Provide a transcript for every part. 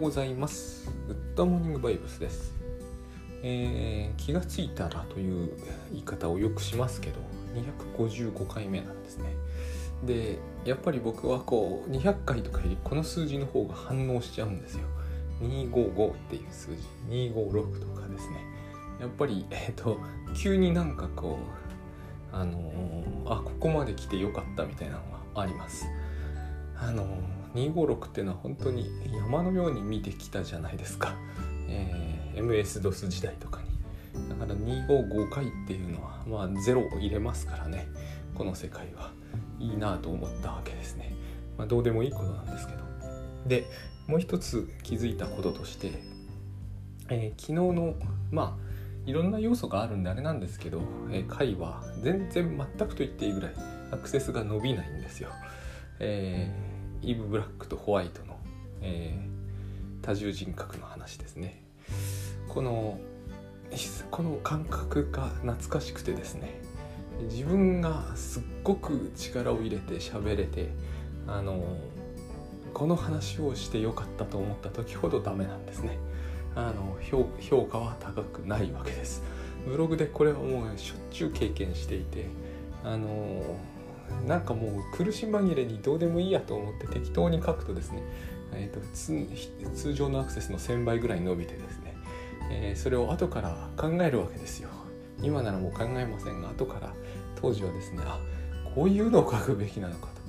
ございます。グッドモーニングバイブスです、えー、気がついたらという言い方をよくしますけど255回目なんですね。でやっぱり僕はこう200回とかよりこの数字の方が反応しちゃうんですよ。255っていう数字。256とかですね。やっぱりえっ、ー、と急になんかこうあのー、あここまで来てよかったみたいなのがあります。あのー、256っていうのは本当に山のように見てきたじゃないですか、えー、MS-DOS 時代とかに。だから255回っていうのはまあ0を入れますからね。この世界は。いいなと思ったわけですね、まあ、どうでもいいことなんですけど。でもう一つ気づいたこととして、えー、昨日のまあいろんな要素があるんであれなんですけど、えー、回は全然全くと言っていいぐらいアクセスが伸びないんですよ。え、イブ・ブラックとホワイトの、えー、多重人格の話ですね。このこの感覚が懐かしくてですね自分がすっごく力を入れて喋れてあのこの話をしてよかったと思った時ほどダメなんですね。あの評価は高くないわけですブログでこれはもうしょっちゅう経験していてあのなんかもう苦し紛れにどうでもいいやと思って適当に書くとですね、えーと、通常のアクセスの1000倍ぐらい伸びてですね、えー、それを後から考えるわけですよ。今ならもう考えませんが後から当時はですねあこういうのを書くべきなのかと。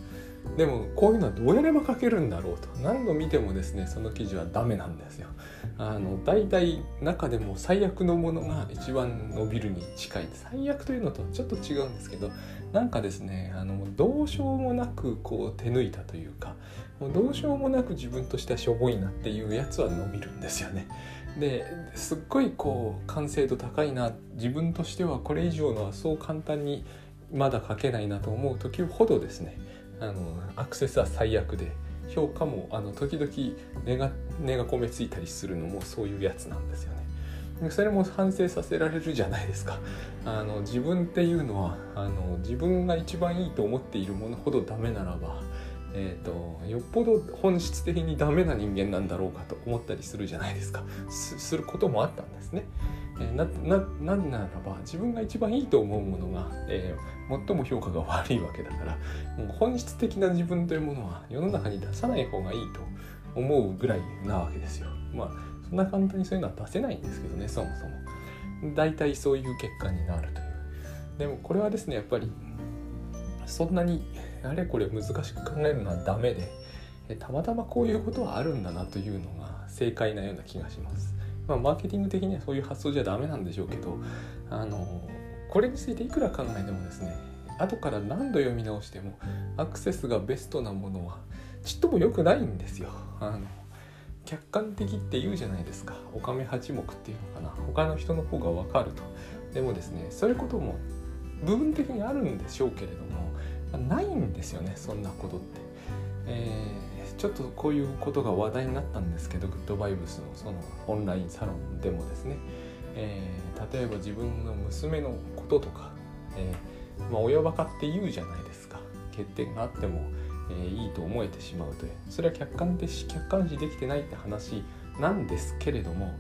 でもこういうのはどうやれば書けるんだろうと何度見てもですねその記事はダメなんですよ。あの大体中でも最悪のものが一番伸びるに近い最悪というのとちょっと違うんですけどなんかですねあのどうしようもなくこう手抜いたというかもうどうしようもなく自分としてはしょぼいなっていうやつは伸びるんですよね。ですっごいこう完成度高いな自分としてはこれ以上のはそう簡単にまだ書けないなと思う時ほどですねあのアクセスは最悪で評価もあの時々値が値が込めついたりするのもそういうやつなんですよね。それも反省させられるじゃないですか。あの自分っていうのはあの自分が一番いいと思っているものほどダメならば、えーと、よっぽど本質的にダメな人間なんだろうかと思ったりするじゃないですか。することもあったんですね。えなななんならば自分が一番いいと思うものが、えー、最も評価が悪いわけだからもう本質的な自分というものは世の中に出さない方がいいと思うぐらいなわけですよ。まあそんな簡単にそういうのは出せないんですけどねそもそも。大体そういう結果になるという。でもこれはですねやっぱりそんなにあれこれ難しく考えるのはダメでたまたまこういうことはあるんだなというのが正解なような気がします。まあ、マーケティング的にはそういう発想じゃダメなんでしょうけどあのこれについていくら考えてもですね後から何度読み直してもアクセスがベストなものはちっとも良くないんですよ。あの客観的って言うじゃないですか。おかめ八目っていうのかな。他の人の方が分かると。でもですねそういうことも部分的にあるんでしょうけれどもないんですよねそんなことって、えちょっとこういうことが話題になったんですけどグッドバイブスのそのオンラインサロンでもですね、えー、例えば自分の娘のこととか、えー、まあ、親バカって言うじゃないですか。欠点があっても、えー、いいと思えてしまうという。それは客観的客観視できてないって話なんですけれども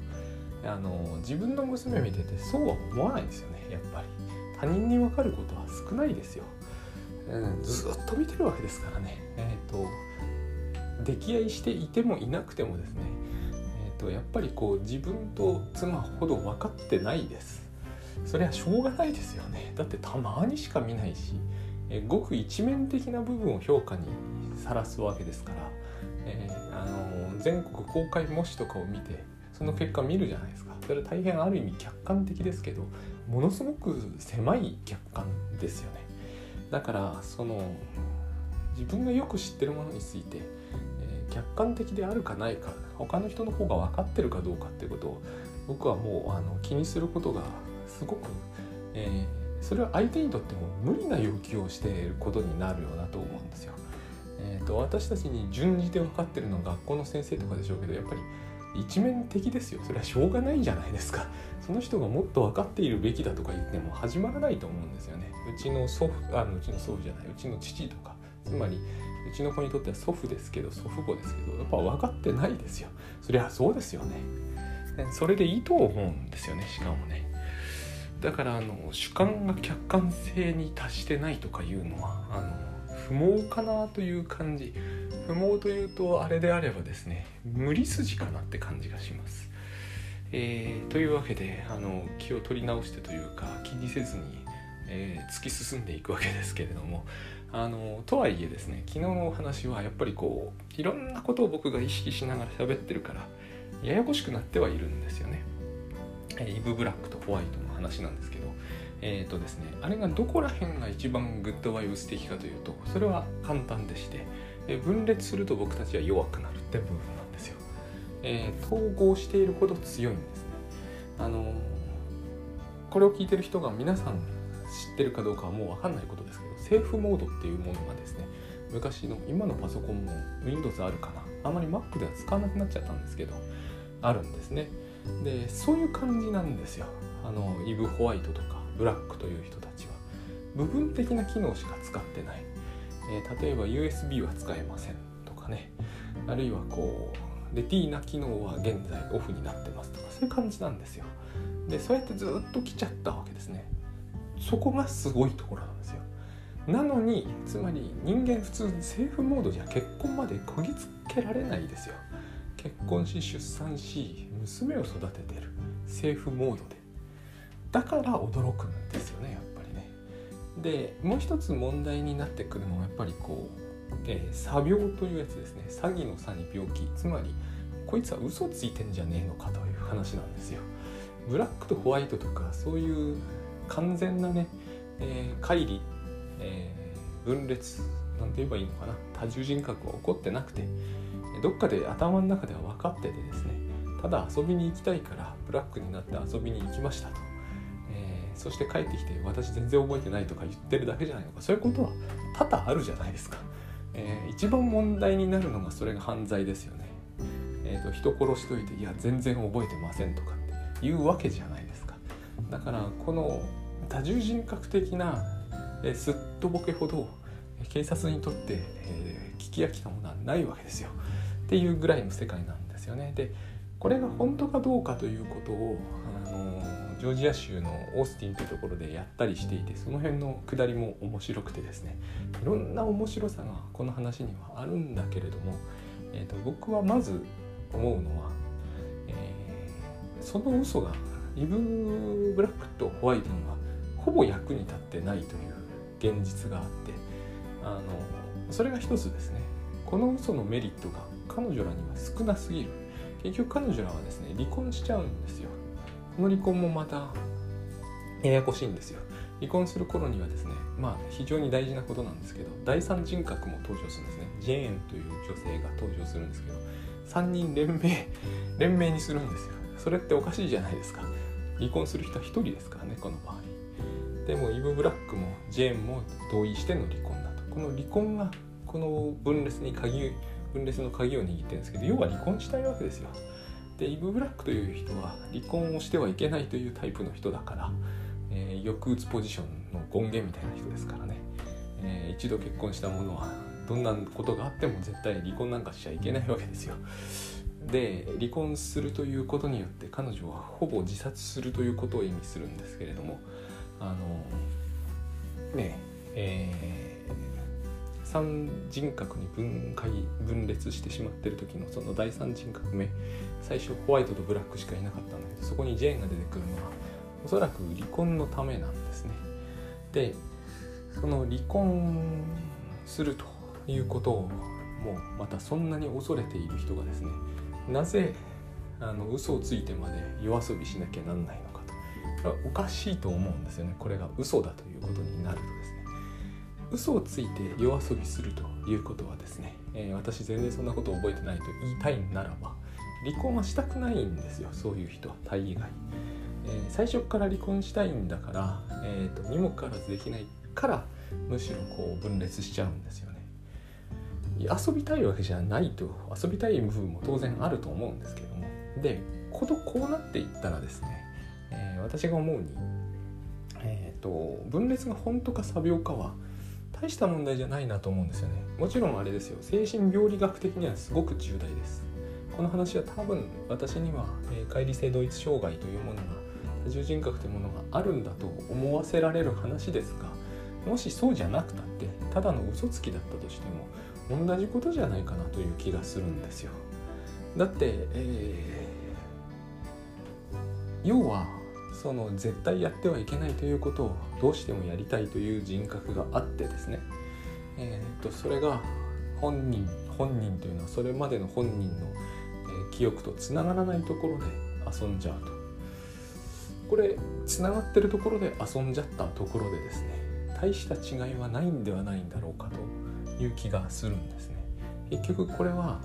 あの自分の娘見ててそうは思わないですよねやっぱり。他人に分かることは少ないですよ、うん、ずっと見てるわけですからね。えっ、と溺愛していてもいなくてもですね、えーと、やっぱりこう自分と妻ほど分かってないです。それはしょうがないですよね。だってたまにしか見ないし、えー、ごく一面的な部分を評価にさらすわけですから、えー、あの全国公開模試とかを見てその結果見るじゃないですか。それは大変ある意味客観的ですけどものすごく狭い客観ですよね。だからその自分がよく知ってるものについて客観的であるかないか他の人の方が分かってるかどうかっていうことを僕はもうあの気にすることがすごく、えー、それは相手にとっても無理な要求をしていることになるようなと思うんですよ。えーと、私たちに順次で分かってるのは学校の先生とかでしょうけどやっぱり一面的ですよ。それはしょうがないじゃないですか。その人がもっと分かっているべきだとか言っても始まらないと思うんですよね。うちの祖父あのうちの祖父じゃないうちの父とかつまりうちの子にとっては祖父ですけど祖父母ですけどやっぱ分かってないですよ。そりゃそうですよね。それでいいと思うんですよねしかもね。だからあの主観が客観性に達してないとかいうのはあの不毛かなという感じ。不毛というとあれであればですね無理筋かなって感じがします。えー、というわけであの気を取り直してというか気にせずに、えー、突き進んでいくわけですけれども。あのとはいえですね昨日のお話はやっぱりこういろんなことを僕が意識しながら喋ってるからややこしくなってはいるんですよね。え、イブ・ブラックとホワイトの話なんですけどえっ、ー、とですねあれがどこら辺が一番グッドバイブス的かというとそれは簡単でして、え、分裂すると僕たちは弱くなるって部分なんですよ、えー、統合しているほど強いんですねあのこれを聞いてる人が皆さん知ってるかどうかはもう分かんないことですけどセーフモードっていうものがですね昔の今のパソコンも Windows あるかな。あまり Mac では使わなくなっちゃったんですけどあるんですね。でそういう感じなんですよ。あのイブ・ホワイトとかブラックという人たちは。部分的な機能しか使ってない、えー、例えば USB は使えませんとかね。あるいはこうレティーナ機能は現在オフになってますとかそういう感じなんですよ。でそうやってずっと来ちゃったわけですね。そこがすごいところなんですよ。なのにつまり人間普通セーフモードじゃ結婚までこぎつけられないですよ。結婚し出産し娘を育ててる。セーフモードで。だから驚くんですよねやっぱりね。でもう一つ問題になってくるのはやっぱりこう、えー、詐病というやつですね。詐欺の詐に病気。つまりこいつは嘘ついてんじゃねえのかという話なんですよ。ブラックとホワイトとかそういう完全なね、えー、乖離、えー、分裂なんて言えばいいのかな？多重人格は起こってなくてどっかで頭の中では分かっててですねただ遊びに行きたいからブラックになって遊びに行きましたと。えそして帰ってきて私全然覚えてないとか言ってるだけじゃないのか。そういうことは多々あるじゃないですか、えー、一番問題になるのがそれが犯罪ですよね。えーと、人殺しといていや全然覚えてませんとかっていうわけじゃないですか。だからこの多重人格的な、え、すっとぼけほど警察にとって、えー、聞き飽きたものはないわけですよ。っていうぐらいの世界なんですよね。でこれが本当かどうかということを、あのジョージア州のオースティンというところでやったりしていてその辺のくだりも面白くてですね。いろんな面白さがこの話にはあるんだけれども、えーと、僕はまず思うのは、えー、その嘘がイブ・ブラックとホワイトにはほぼ役に立ってないという現実があってあのそれが一つですね。この嘘のメリットが彼女らには少なすぎる。結局彼女らはですね離婚しちゃうんですよ。この離婚もまたややこしいんですよ。離婚する頃にはですねまあ非常に大事なことなんですけど第三人格も登場するんですね。ジェーンという女性が登場するんですけど3人連名連名にするんですよ。それっておかしいじゃないですか。離婚する人は1人ですからねこの場合。でもイブ・ブラックもジェーンも同意しての離婚だと。この離婚がこの分裂に鍵分裂の鍵を握ってるんですけど要は離婚したいわけですよ。でイブ・ブラックという人は離婚をしてはいけないというタイプの人だから、えー、抑うつポジションの権限みたいな人ですからね、えー、一度結婚した者はどんなことがあっても絶対離婚なんかしちゃいけないわけですよ。で離婚するということによって彼女はほぼ自殺するということを意味するんですけれどもあのねえ。ー三人格に分解分裂してしまってる時のその第三人格目最初ホワイトとブラックしかいなかったんだけどそこにジェーンが出てくるのはおそらく離婚のためなんですね。でその離婚するということをもうまたそんなに恐れている人がですねなぜあの嘘をついてまで夜遊びしなきゃなんないのおかしいと思うんですよね。これが嘘だということになるとですね。嘘をついて夜遊びするということはですね、えー、私全然そんなこと覚えてないと言いたいならば離婚はしたくないんですよそういう人は大概、えー、最初から離婚したいんだから、えーと、にもかかわらずできないからむしろこう分裂しちゃうんですよね。遊びたいわけじゃないと遊びたい部分も当然あると思うんですけども。でことこうなっていったらですね、私が思うに、えーと分裂が本当か作病かは大した問題じゃないなと思うんですよね。もちろんあれですよ。精神病理学的にはすごく重大です。この話は多分私には、えー、乖離性同一障害というものが多重人格というものがあるんだと思わせられる話ですがもしそうじゃなくたってただの嘘つきだったとしても同じことじゃないかなという気がするんですよ。だって、えー、要はその絶対やってはいけないということをどうしてもやりたいという人格があってですね、えーと、それが本人本人というのはそれまでの本人の、え、記憶とつながらないところで遊んじゃうと。これつながってるところで遊んじゃったところでですね大した違いはないんではないんだろうかという気がするんですね。結局これは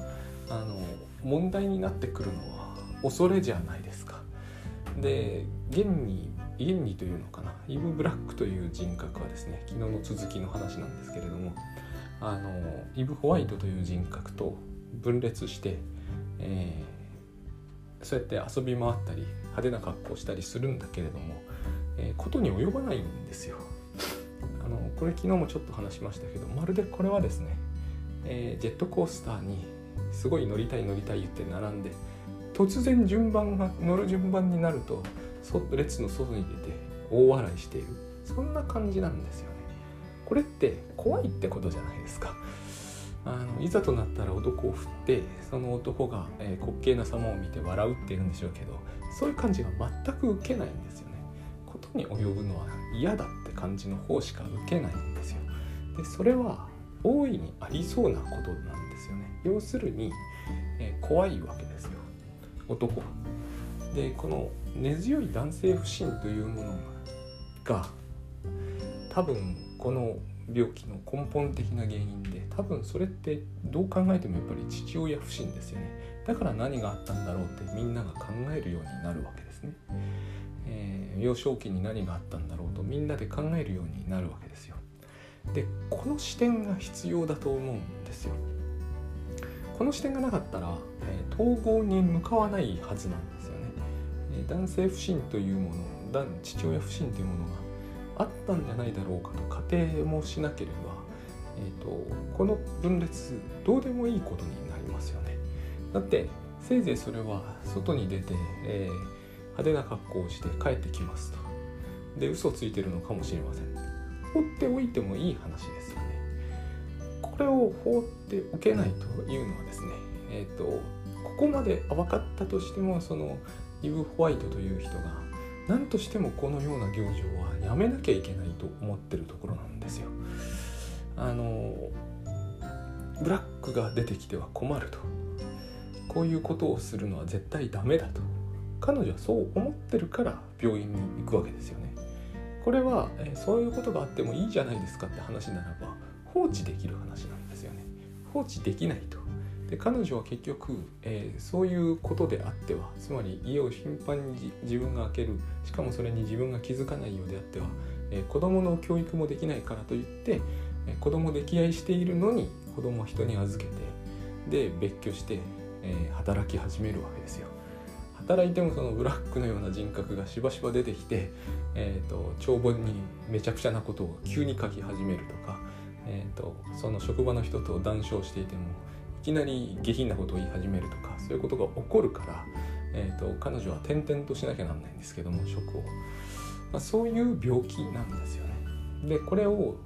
あの問題になってくるのは恐れじゃないですか。で現に現にというのかな？イブ・ブラックという人格はですね昨日の続きの話なんですけれどもあのイブ・ホワイトという人格と分裂して、えー、そうやって遊び回ったり派手な格好をしたりするんだけれども、えー、ことに及ばないんですよ。あのこれ昨日もちょっと話しましたけどまるでこれはですね、えー、ジェットコースターにすごい乗りたい乗りたい言って並んで突然順番が乗る順番になると列の外に出て大笑いしている。そんな感じなんですよね。これって怖いってことじゃないですか。あのいざとなったら男を振ってその男が、えー、滑稽な様を見て笑うっていうんでしょうけどそういう感じが全く受けないんですよね。ことに及ぶのは嫌だって感じの方しか受けないんですよ。でそれは大いにありそうなことなんですよね。要するに、えー、怖いわけ男。でこの根強い男性不信というものが多分この病気の根本的な原因で多分それってどう考えてもやっぱり父親不信ですよね。だから何があったんだろうってみんなが考えるようになるわけですね、えー、幼少期に何があったんだろうとみんなで考えるようになるわけですよ。でこの視点が必要だと思うんですよ。この視点がなかったら、えー、統合に向かわないはずなんですよね、えー、男性不信というもの父親不信というものがあったんじゃないだろうかと仮定もしなければ、えーと、この分裂どうでもいいことになりますよね。だってせいぜいそれは外に出て、えー、派手な格好をして帰ってきますと。で嘘ついてるのかもしれません。放っておいてもいい話ですよこれを放っておけないというのはですねえっ、ー、とここまで分かったとしてもそのイブ・ホワイトという人が何としてもこのような行事はやめなきゃいけないと思ってるところなんですよ。あのブラックが出てきては困るとこういうことをするのは絶対ダメだと彼女はそう思ってるから病院に行くわけですよね。これは、えそういうことがあってもいいじゃないですかって話ならば放置できる話なんですよね。放置できないと。で彼女は結局、えー、そういうことであってはつまり家を頻繁に自分が開ける。しかもそれに自分が気づかないようであっては、えー、子供の教育もできないからといって、えー、子供溺愛しているのに子供は人に預けてで別居して、えー、働き始めるわけですよ。働いてもそのブラックのような人格がしばしば出てきて、えーと帳簿にめちゃくちゃなことを急に書き始めるとかえーと、その職場の人と談笑していてもいきなり下品なことを言い始めるとかそういうことが起こるから、えーと、彼女は転々としなきゃなんないんですけども職を、まあ、そういう病気なんですよね。でこれを、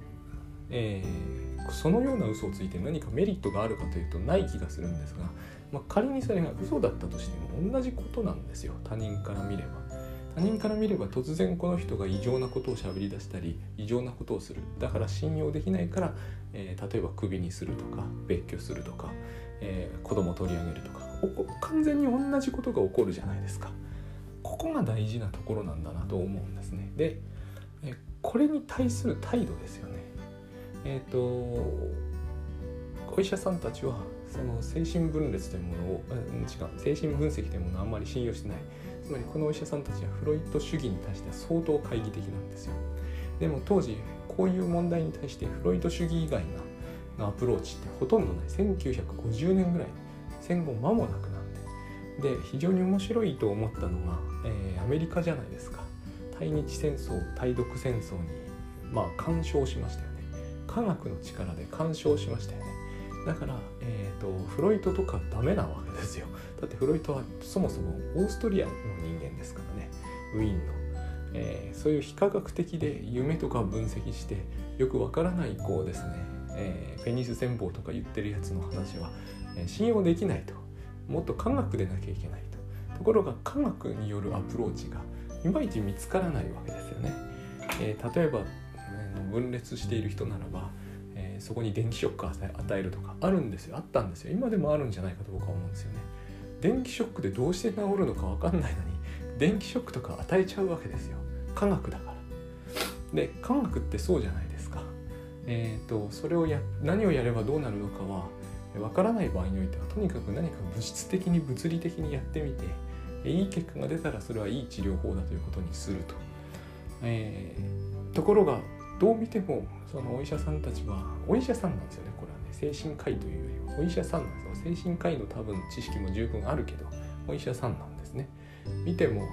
えー、そのような嘘をついて何かメリットがあるかというとない気がするんですが、まあ、仮にそれが嘘だったとしても同じことなんですよ他人から見れば。他人から見れば突然この人が異常なことをしゃべり出したり異常なことをする。だから信用できないから、えー、例えばクビにするとか別居するとか、えー、子供取り上げるとか。完全に同じことが起こるじゃないですか。ここが大事なところなんだなと思うんですね。で、えこれに対する態度ですよね。えっ、とお医者さんたちはその精神分裂というものを、うん、違う精神分析というものをあんまり信用してない。つまりこのお医者さんたちはフロイト主義に対しては相当懐疑的なんですよ。でも当時こういう問題に対してフロイト主義以外のアプローチってほとんどない。1950年ぐらい。戦後間もなくなんで。で非常に面白いと思ったのが、えー、アメリカじゃないですか。対日戦争対独戦争にまあ干渉しましたよね。科学の力で干渉しましたよね。だから、えーと、フロイトとかダメなわけですよ。だってフロイトはそもそもオーストリアの人間ですからね。ウィーンの、えー、そういう非科学的で夢とか分析してよくわからないこうですね、えー、ペニス戦法とか言ってるやつの話は、えー、信用できないと。もっと科学でなきゃいけないと。ところが科学によるアプローチがいまいち見つからないわけですよね、えー、例えば、えー、分裂している人ならばそこに電気ショック与えるとかあるんですよ。あったんですよ。今でもあるんじゃないかと僕は思うんですよね。電気ショックでどうして治るのか分かんないのに電気ショックとか与えちゃうわけですよ。科学だから。で科学ってそうじゃないですか。えっ、ー、とそれをや何をやればどうなるのかは分からない場合においてはとにかく何か物質的に物理的にやってみていい結果が出たらそれはいい治療法だということにすると、えー、ところがどう見てもそのお医者さんたちはお医者さんなんですよねこれはね。精神科医というよりは。お医者さんなんですよ。精神科医の多分知識も十分あるけどお医者さんなんですね。見ても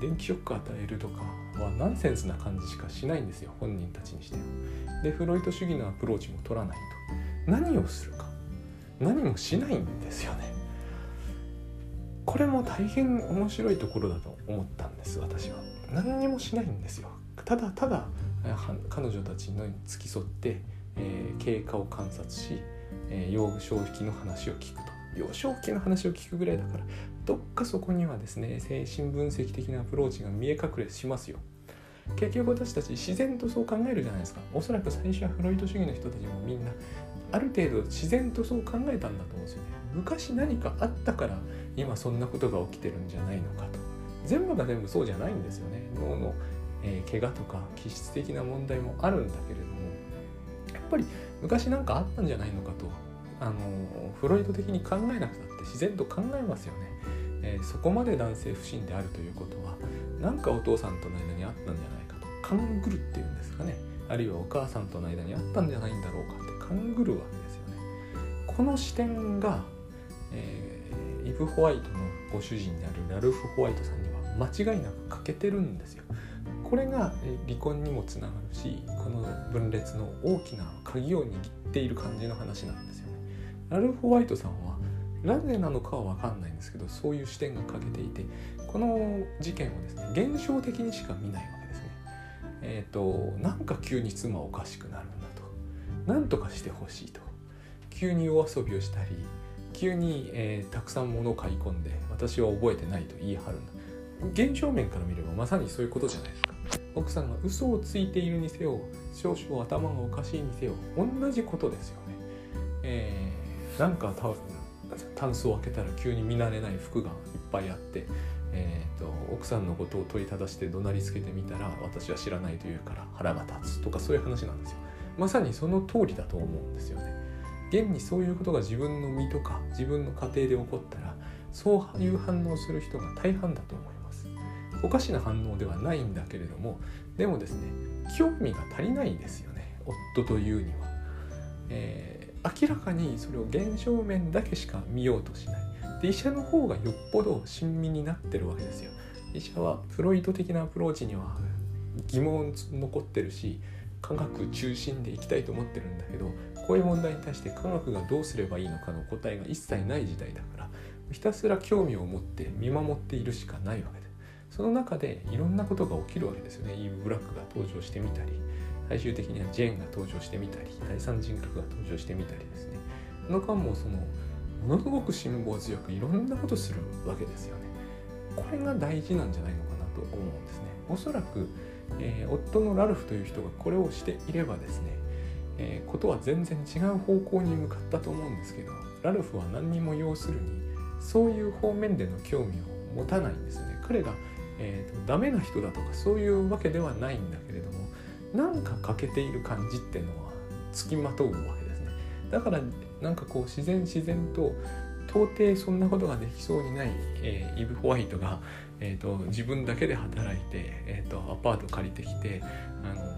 電気ショック与えるとかはナンセンスな感じしかしないんですよ本人たちにしては。でフロイト主義のアプローチも取らないと。何をするか。何もしないんですよね。これも大変面白いところだと思ったんです私は。何にもしないんですよ。ただただ彼女たちの付き添って、えー、経過を観察し、えー、幼少期の話を聞くと。幼少期の話を聞くぐらいだからどっかそこにはですね精神分析的なアプローチが見え隠れしますよ。結局私たち自然とそう考えるじゃないですか。おそらく最初はフロイト主義の人たちもみんなある程度自然とそう考えたんだと思うんですよね。昔何かあったから今そんなことが起きてるんじゃないのかと。全部が全部そうじゃないんですよね。脳のえー、怪我とか気質的な問題もあるんだけれどもやっぱり昔なんかあったんじゃないのかとあのフロイト的に考えなくたって自然と考えますよね、えー、そこまで男性不信であるということは何かお父さんとの間にあったんじゃないかと勘ぐるっていうんですかね。あるいはお母さんとの間にあったんじゃないんだろうかって勘ぐるわけですよね。この視点が、えー、イブ・ホワイトのご主人であるラルフ・ホワイトさんには間違いなく欠けてるんですよ。これが離婚にもつながるしこの分裂の大きな鍵を握っている感じの話なんですよね。ラルフ・ホワイトさんはなぜなのかは分かんないんですけどそういう視点が欠けていてこの事件をですね現象的にしか見ないわけですね。えっ、ー、となんか急に妻おかしくなるんだとなんとかしてほしいと急に夜遊びをしたり急に、えー、たくさん物を買い込んで私は覚えてないと言い張るんだ現象面から見ればまさにそういうことじゃないですか奥さんが嘘をついているにせよ少々頭がおかしいにせよ同じことですよね、えー、なんかタンスを開けたら急に見慣れない服がいっぱいあって、えーと、奥さんのことを問いただして怒鳴りつけてみたら私は知らないというから腹が立つとかそういう話なんですよ。まさにその通りだと思うんですよね。現にそういうことが自分の身とか自分の家庭で起こったらそういう反応する人が大半だと思います。おかしな反応ではないんだけれどもでもですね興味が足りないですよね夫というには、えー、明らかにそれを現象面だけしか見ようとしない。で医者の方がよっぽど親身になってるわけですよ。医者はフロイト的なアプローチには疑問残ってるし科学中心でいきたいと思ってるんだけどこういう問題に対して科学がどうすればいいのかの答えが一切ない時代だからひたすら興味を持って見守っているしかないわけです。その中でいろんなことが起きるわけですよね。イーブ・ブラックが登場してみたり最終的にはジェーンが登場してみたり第三人格が登場してみたりですね。この間もそのものすごく辛抱強くいろんなことするわけですよね。これが大事なんじゃないのかなと思うんですね。おそらく、えー、夫のラルフという人がこれをしていればですね、えー、ことは全然違う方向に向かったと思うんですけどラルフは何にも要するにそういう方面での興味を持たないんですよね。彼がえーと、ダメな人だとかそういうわけではないんだけれどもなんか欠けている感じっていうのはつきまとうわけですね。だからなんかこう自然自然と到底そんなことができそうにない、えー、イブ・ホワイトが、えーと、自分だけで働いて、えーと、アパート借りてきてあの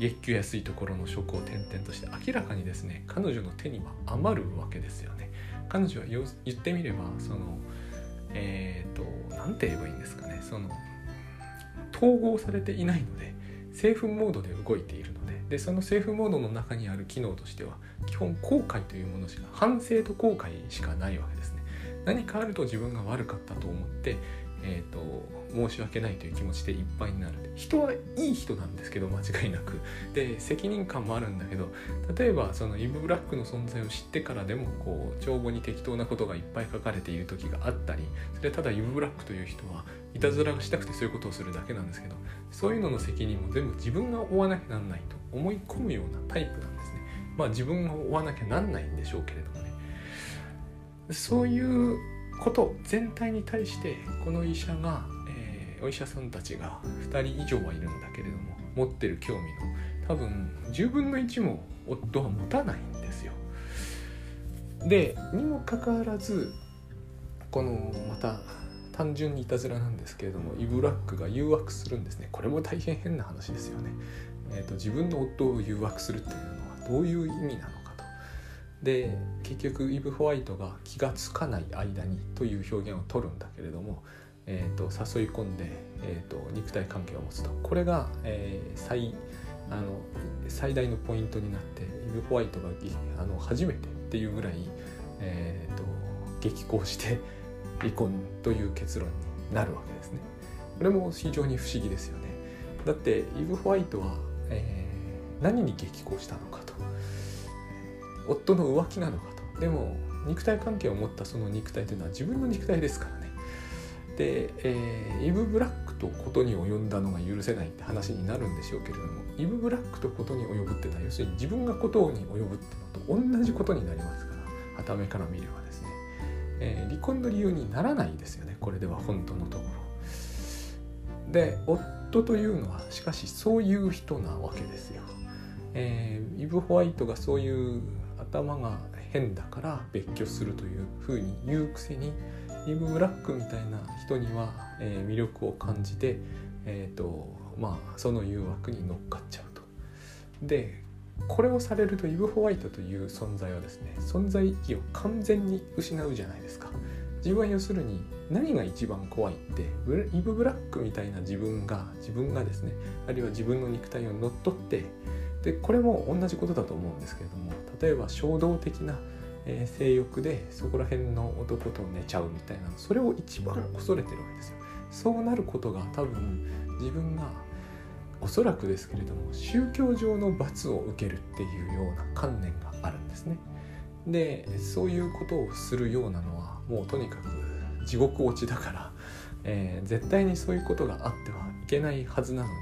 月給安いところの職を転々として明らかにですね彼女の手には余るわけですよね。彼女は言ってみればそのえっ、ー、と何て言えばいいんですかね。その統合されていないのでセーフモードで動いているので。でそのセーフモードの中にある機能としては基本後悔というものしか反省と後悔しかないわけですね。何かあると自分が悪かったと思ってえーと、申し訳ないという気持ちでいっぱいになる。人はいい人なんですけど間違いなく。で責任感もあるんだけど例えばそのイブ・ブラックの存在を知ってからでもこう帳簿に適当なことがいっぱい書かれている時があったりそれはただイブ・ブラックという人はいたずらがしたくてそういうことをするだけなんですけどそういうのの責任も全部自分が負わなきゃなんないと思い込むようなタイプなんですね。まあ自分が負わなきゃなんないんでしょうけれどもね。そういうこと全体に対してこの医者が、ー、お医者さんたちが2人以上はいるんだけれども持ってる興味の多分10分の1も夫は持たないんですよ。でにもかかわらずこのまた単純にいたずらなんですけれどもイブラックが誘惑するんですねこれも大変変な話ですよね。えーと、と自分の夫を誘惑するっていうのはどういう意味なので結局イブ・ホワイトが気が付かない間にという表現を取るんだけれども、えーと、誘い込んで、えーと、肉体関係を持つとこれが、えー、最あの最大のポイントになってイブ・ホワイトがあの初めてっていうぐらい、えーと、激高して離婚という結論になるわけですね。これも非常に不思議ですよね。だってイブ・ホワイトは、えー、何に激高したのかと。夫の浮気なのかとでも肉体関係を持ったその肉体というのは自分の肉体ですからで、えー、イブ・ブラックとことに及んだのが許せないって話になるんでしょうけれどもイブ・ブラックとことに及ぶってのは要するに自分がことに及ぶってのと同じことになりますからはためから見ればですね、えー、離婚の理由にならないですよねこれでは本当のところ。で夫というのはしかしそういう人なわけですよ、えー、イブ・ホワイトがそういう頭が変だから別居するというふうに言うくせにイブ・ブラックみたいな人には、えー、魅力を感じて、えーとまあ、その誘惑に乗っかっちゃうと。でこれをされるとイブ・ホワイトという存在はですね存在意義を完全に失うじゃないですか。自分は要するに何が一番怖いってイブ・ブラックみたいな自分が自分がですねあるいは自分の肉体を乗っ取ってでこれも同じことだと思うんですけれども例えば衝動的な、えー、性欲でそこら辺の男と寝ちゃうみたいなそれを一番恐れてるわけですよ。そうなることが多分自分がおそらくですけれども宗教上の罰を受けるっていうような観念があるんですね。でそういうことをするようなのはもうとにかく地獄落ちだから、えー、絶対にそういうことがあってはいけないはずなのに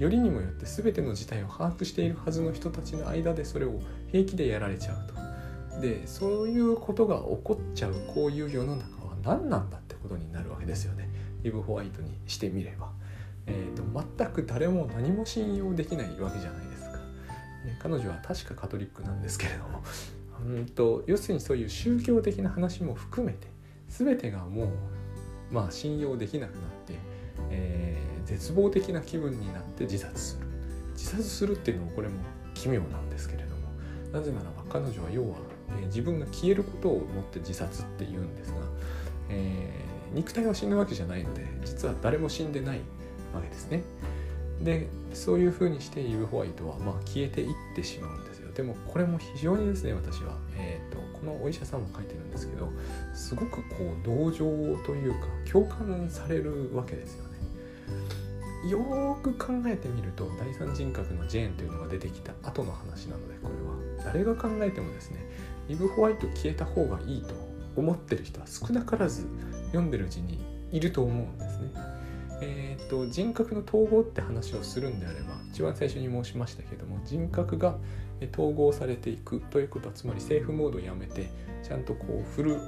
よりにもよって全ての事態を把握しているはずの人たちの間でそれを平気でやられちゃうと。でそういうことが起こっちゃうこういう世の中は何なんだってことになるわけですよねイブ・ホワイトにしてみれば。えーと、全く誰も何も信用できないわけじゃないですか。え彼女は確かカトリックなんですけれどもうんと要するにそういう宗教的な話も含めて全てがもうまあ信用できなくなって、えー、絶望的な気分になって自殺する自殺するっていうのもこれも奇妙なんですけれどもなぜならば彼女は要は、えー、自分が消えることをもって自殺って言うんですが、えー、肉体は死ぬわけじゃないので実は誰も死んでないわけですね。でそういうふうにしてイブ・ホワイトは、まあ、消えていってしまうんですよ。でもこれも非常にですね私は、えーと、このお医者さんも書いてるんですけどすごくこう同情というか共感されるわけですよね。よく考えてみると第三人格のジェーンというのが出てきた後の話なのでこれは誰が考えてもですねイブ・ホワイト消えた方がいいと思ってる人は少なからず読んでるうちにいると思うんですね。えーと、人格の統合って話をするんであれば一番最初に申しましたけども人格が統合されていくということはつまりセーフモードをやめてちゃんとこうフル、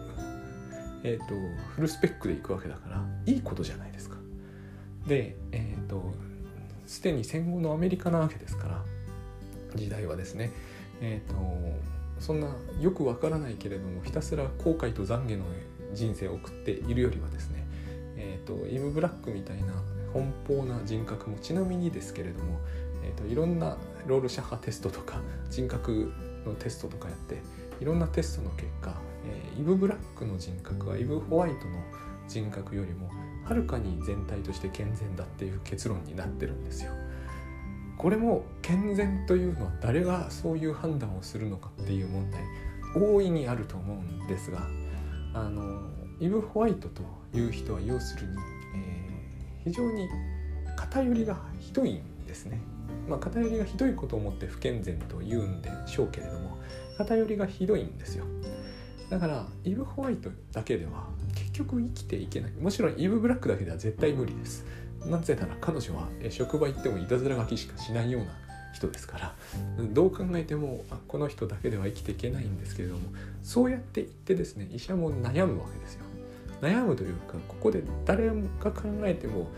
えーとフルスペックでいくわけだからいいことじゃないですか。で、えーと、すでに戦後のアメリカなわけですから時代はですね、えーと、そんなよくわからないけれどもひたすら後悔と懺悔の人生を送っているよりはですね、えーと、イム・ブラックみたいな奔放な人格もちなみにですけれども、えー、といろんなロールシャッハテストとか人格のテストとかやっていろんなテストの結果、えー、イブ・ブラックの人格はイブ・ホワイトの人格よりもはるかに全体として健全だっていう結論になってるんですよ。これも健全というのは誰がそういう判断をするのかっていう問題大いにあると思うんですがあのイブ・ホワイトという人は要するに、えー、非常に偏りがひどいんですね。まあ、偏りがひどいことをもって不健全と言うんでしょうけれども偏りがひどいんですよ。だからイブ・ホワイトだけでは結局生きていけないもちろんイブ・ブラックだけでは絶対無理ですなぜなら彼女は職場行ってもいたずら書きしかしないような人ですからどう考えてもこの人だけでは生きていけないんですけれどもそうやって言ってですね医者も悩むわけですよ。悩むというかここで誰が考えても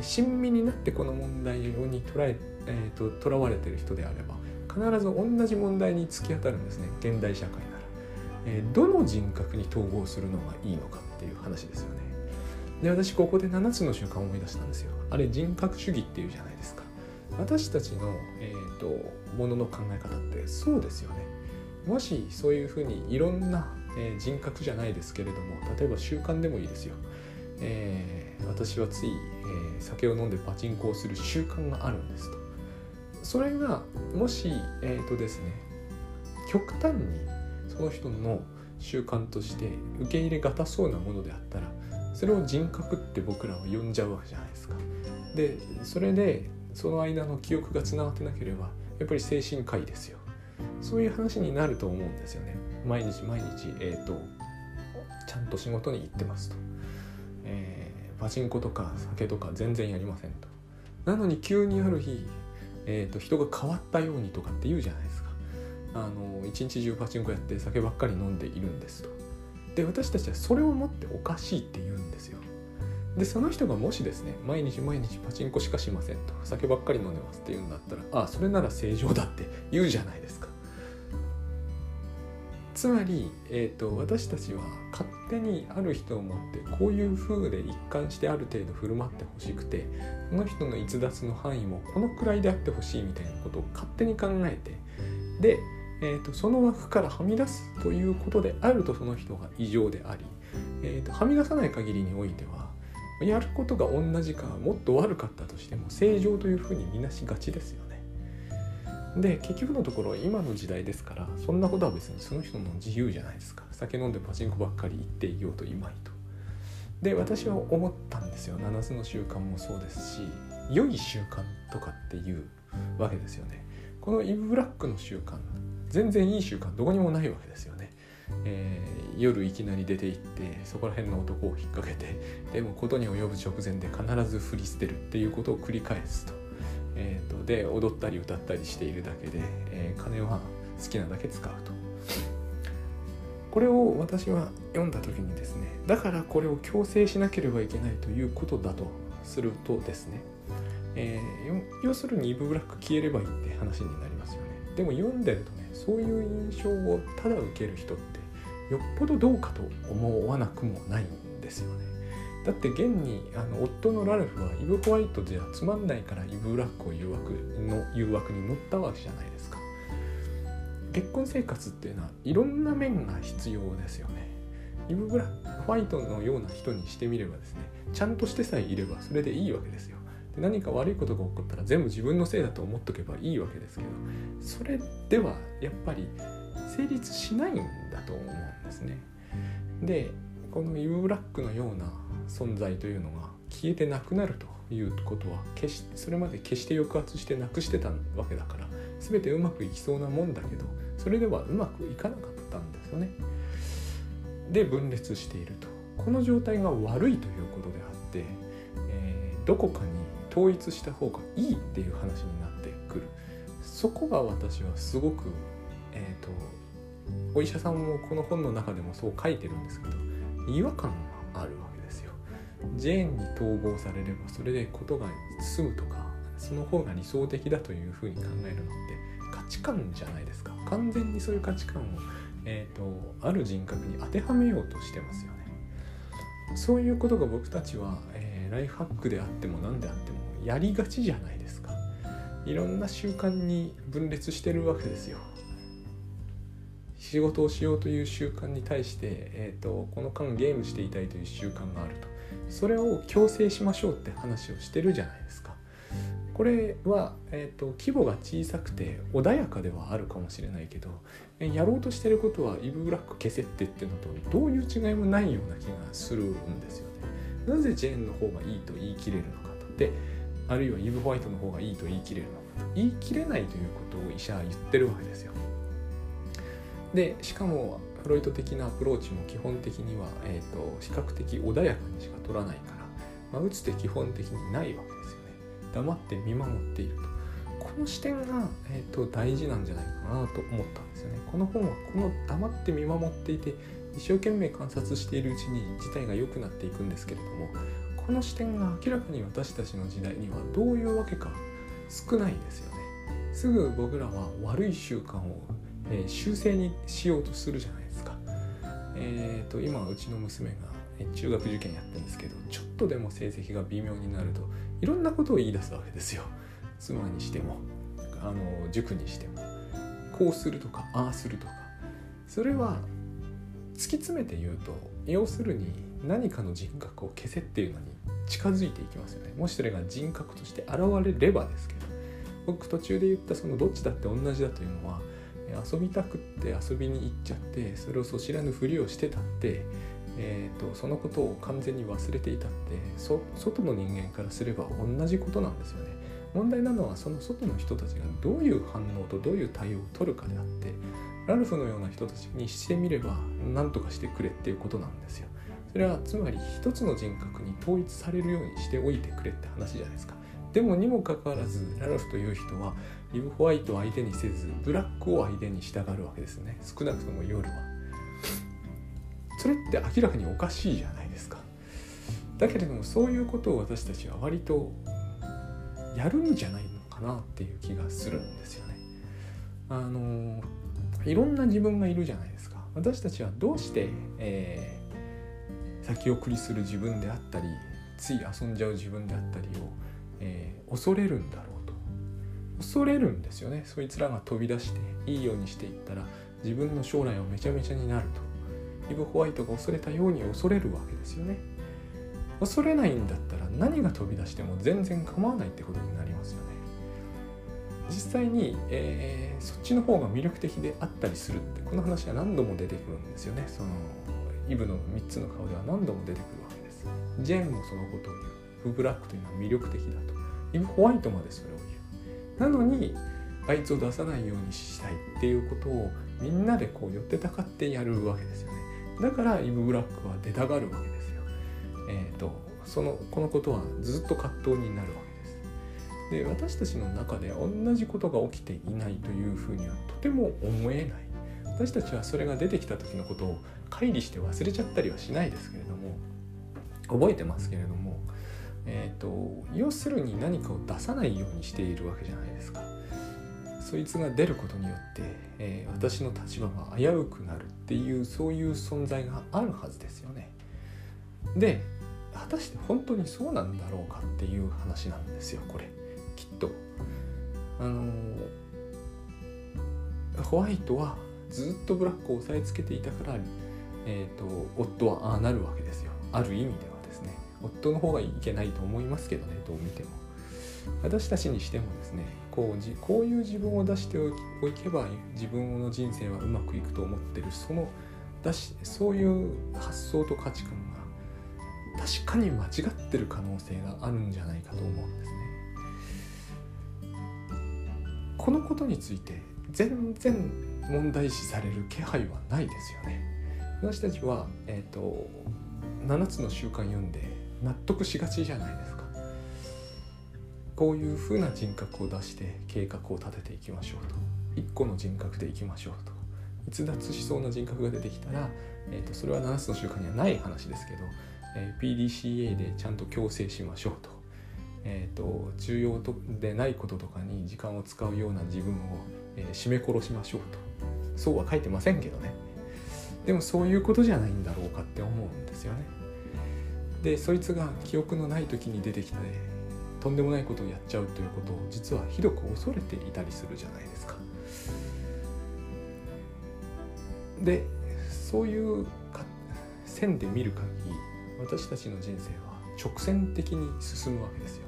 親身になってこの問題に捉ええーと、とらわれてる人であれば必ず同じ問題に突き当たるんですね現代社会なら、えー、どの人格に統合するのがいいのかっていう話ですよね。で私ここで7つの習慣を思い出したんですよ。あれ人格主義っていうじゃないですか。私たちの、えーと、ものの考え方ってそうですよね。もしそういうふうにいろんな、えー、人格じゃないですけれども例えば習慣でもいいですよ、えー、私はつい、えー、酒を飲んでパチンコをする習慣があるんですと。それがもしえっ、ー、とですね極端にその人の習慣として受け入れがたそうなものであったらそれを人格って僕らは呼んじゃうわけじゃないですか。でそれでその間の記憶がつながってなければやっぱり精神科医ですよ。そういう話になると思うんですよね。毎日毎日、えーと、ちゃんと仕事に行ってますと、えー、パチンコとか酒とか全然やりませんと。なのに急にある日、えーと、人が変わったようにとかって言うじゃないですか。あの一日中パチンコやって酒ばっかり飲んでいるんですと。で私たちはそれをもっておかしいって言うんですよ。でその人がもしですね毎日毎日パチンコしかしませんと酒ばっかり飲んでますって言うんだったらああそれなら正常だって言うじゃないですか。つまり、えーと、私たちは勝手にある人を持ってこういう風で一貫してある程度振る舞ってほしくてこの人の逸脱の範囲もこのくらいであってほしいみたいなことを勝手に考えてでえーと、その枠からはみ出すということであるとその人が異常であり、えーと、はみ出さない限りにおいてはやることが同じかもっと悪かったとしても正常というふうに見なしがちですよね。で結局のところ今の時代ですからそんなことは別にその人の自由じゃないですか酒飲んでパチンコばっかり言っていようといまいと。で私は思ったんですよ7つの習慣もそうですし良い習慣とかっていうわけですよね。このイブ・ブラックの習慣全然いい習慣どこにもないわけですよね。えー、夜いきなり出て行ってそこら辺の男を引っ掛けてでもことに及ぶ直前で必ず振り捨てるっていうことを繰り返すと,、えーと、で踊ったり歌ったりしているだけで、えー、金は好きなだけ使うと。これを私は読んだ時にですねだからこれを強制しなければいけないということだとするとですね、えー、要するにイブ・ブラック消えればいいって話になりますよね。でも読んでるとねそういう印象をただ受ける人ってよっぽどどうかと思わなくもないんですよね。だって現にあの夫のラルフはイブ・ホワイトじゃつまんないからイブ・ブラックを誘惑の誘惑に乗ったわけじゃないですか。結婚生活っていうのはいろんな面が必要ですよね。イブ・ブラックホワイトのような人にしてみればですねちゃんとしてさえいればそれでいいわけですよ。で何か悪いことが起こったら全部自分のせいだと思っとけばいいわけですけどそれではやっぱり成立しないんだと思うんですね。でこのユーブラックのような存在というのが消えてなくなるということは決しそれまで決して抑圧してなくしてたわけだから全てうまくいきそうなもんだけどそれではうまくいかなかったんですよね。で分裂しているとこの状態が悪いということであって、えー、どこかに統一した方がいいっていう話になってくるそこが私はすごくえっ、ー、とお医者さんもこの本の中でもそう書いてるんですけど違和感があるわけですよ。ジェーンに統合されればそれでことが済むとかその方が理想的だというふうに考えるのって価値観じゃないですか完全にそういう価値観を、えーと、ある人格に当てはめようとしてますよね。そういうことが僕たちは、えー、ライフハックであっても何であってもやりがちじゃないですか。いろんな習慣に分裂してるわけですよ。仕事をしようという習慣に対して、えーと、この間ゲームしていたいという習慣があるとそれを強制しましょうって話をしてるじゃないですかこれは、えーと、規模が小さくて穏やかではあるかもしれないけどやろうとしてることはイブ・ブラック消せってってるのとどういう違いもないような気がするんですよね。なぜジェーンの方がいいと言い切れるのかとであるいはイブ・ホワイトの方がいいと言い切れるのかと言い切れないということを医者は言ってるわけですよ。でしかもフロイト的なアプローチも基本的には、えーと、比較的穏やかにしか取らないから、まあ、打つって基本的にないわけですよね。黙って見守っていると。この視点が、えーと、大事なんじゃないかなと思ったんですよね。この本はこの黙って見守っていて一生懸命観察しているうちに事態が良くなっていくんですけれどもこの視点が明らかに私たちの時代にはどういうわけか少ないですよね。すぐ僕らは悪い習慣を、えー、修正にしようとするじゃないですか。えーと、今うちの娘が中学受験やってるんですけどちょっとでも成績が微妙になるといろんなことを言い出すわけですよ妻にしてもあの塾にしてもこうするとかああするとかそれは突き詰めて言うと要するに何かの人格を消せっていうのに近づいていきますよねもしそれが人格として現れればですけど僕途中で言ったそのどっちだって同じだというのは遊びたくって遊びに行っちゃってそれをそ知らぬふりをしてたって、えーと、そのことを完全に忘れていたって外の人間からすれば同じことなんですよね。問題なのはその外の人たちがどういう反応とどういう対応を取るかであってラルフのような人たちにしてみれば何とかしてくれっていうことなんですよ。それはつまり一つの人格に統一されるようにしておいてくれって話じゃないですか。でもにもかかわらずラルフという人はリブホワイトを相手にせずブラックを相手に従うわけですね。少なくとも夜は。それって明らかにおかしいじゃないですか。だけれどもそういうことを私たちは割とやるんじゃないのかなっていう気がするんですよね。あのいろんな自分がいるじゃないですか。私たちはどうして、え、先送りする自分であったりつい遊んじゃう自分であったりを、えー、恐れるんだろうと。恐れるんですよね。そいつらが飛び出していいようにしていったら自分の将来はめちゃめちゃになると。イブ・ホワイトが恐れたように恐れるわけですよね。恐れないんだったら何が飛び出しても全然構わないってことになりますよね。実際に、えー、そっちの方が魅力的であったりするってこの話は何度も出てくるんですよね。そのイブの3つの顔では何度も出てくるわけです。ジェンもそのことを言う。フ・ブラックというのは魅力的だと。イブ・ホワイトまでそれを言う。なのにあいつを出さないようにしたいっていうことをみんなでこう寄ってたかってやるわけですよね。だからイブ・ブラックは出たがるわけですよ。えっ、ー、とそのこのことはずっと葛藤になるわけです。で私たちの中で同じことが起きていないというふうにはとても思えない。私たちはそれが出てきた時のことを乖離して忘れちゃったりはしないですけれども覚えてますけれどもえーと、要するに何かを出さないようにしているわけじゃないですか。そいつが出ることによって、えー、私の立場が危うくなるっていうそういう存在があるはずですよね。で果たして本当にそうなんだろうかっていう話なんですよこれきっと。あのホワイトはずっとブラックを押さえつけていたから、えーと夫はああなるわけですよ。ある意味ではですね。夫の方がいけないと思いますけどねどう見ても。私たちにしてもですねこうじこういう自分を出しておけば自分の人生はうまくいくと思ってる。そのだしそういう発想と価値観が確かに間違ってる可能性があるんじゃないかと思うんですね。このことについて全然問題視される気配はないですよね。私たちは、えーと、7つの習慣読んで納得しがちじゃないですか。こういうふうな人格を出して計画を立てていきましょうと。1個の人格でいきましょうと。逸脱しそうな人格が出てきたら、えーと、それは7つの習慣にはない話ですけど、えー、PDCA でちゃんと強制しましょうと,、えーと、重要でないこととかに時間を使うような自分を、えー、締め殺しましょうと。そうは書いてませんけどね。でもそういうことじゃないんだろうかって思うんですよね。でそいつが記憶のない時に出てきてとんでもないことをやっちゃうということを実はひどく恐れていたりするじゃないですか。でそういう線で見る限り私たちの人生は直線的に進むわけですよ。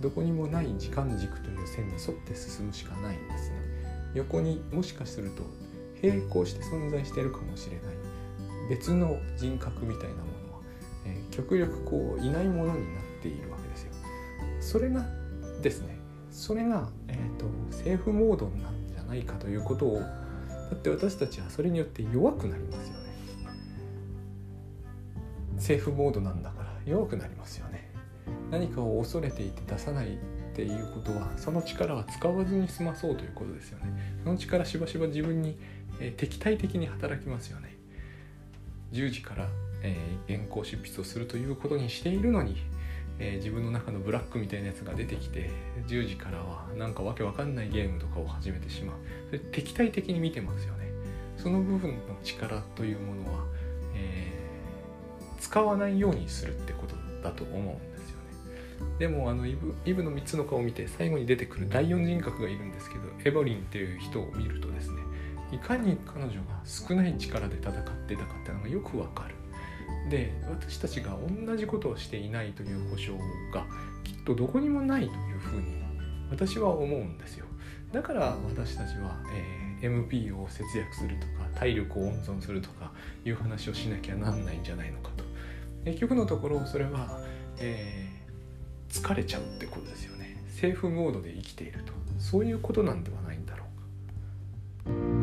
どこにもない時間軸という線に沿って進むしかないんですね横にもしかすると並行して存在してるかもしれない。別の人格みたいなものは、えー、極力こういないものになっているわけですよ。それがですねそれが、えーと、セーフモードなんじゃないかということをだって私たちはそれによって弱くなりますよね。セーフモードなんだから弱くなりますよね。何かを恐れていて出さないっていうことはその力は使わずに済まそうということですよね。その力しばしば自分に、えー、敵対的に働きますよね。10時から、えー、原稿執筆をするということにしているのにえー、自分の中のブラックみたいなやつが出てきて10時からはなんかわけわかんないゲームとかを始めてしまう。それ敵対的に見てますよね。その部分の力というものは、えー、使わないようにするってことだと思うんですよね。でもあのイブイブの3つの顔を見て最後に出てくる第4人格がいるんですけどエボリンっていう人を見るとですねいかに彼女が少ない力で戦ってたかっていうのがよくわかる。で私たちが同じことをしていないという保証がきっとどこにもないというふうに私は思うんですよ。だから私たちは、えー、MP を節約するとか体力を温存するとかいう話をしなきゃなんないんじゃないのかと。結局のところそれは、えー、疲れちゃうってことですよね。セーフモードで生きていると。そういうことなんではないんだろうか。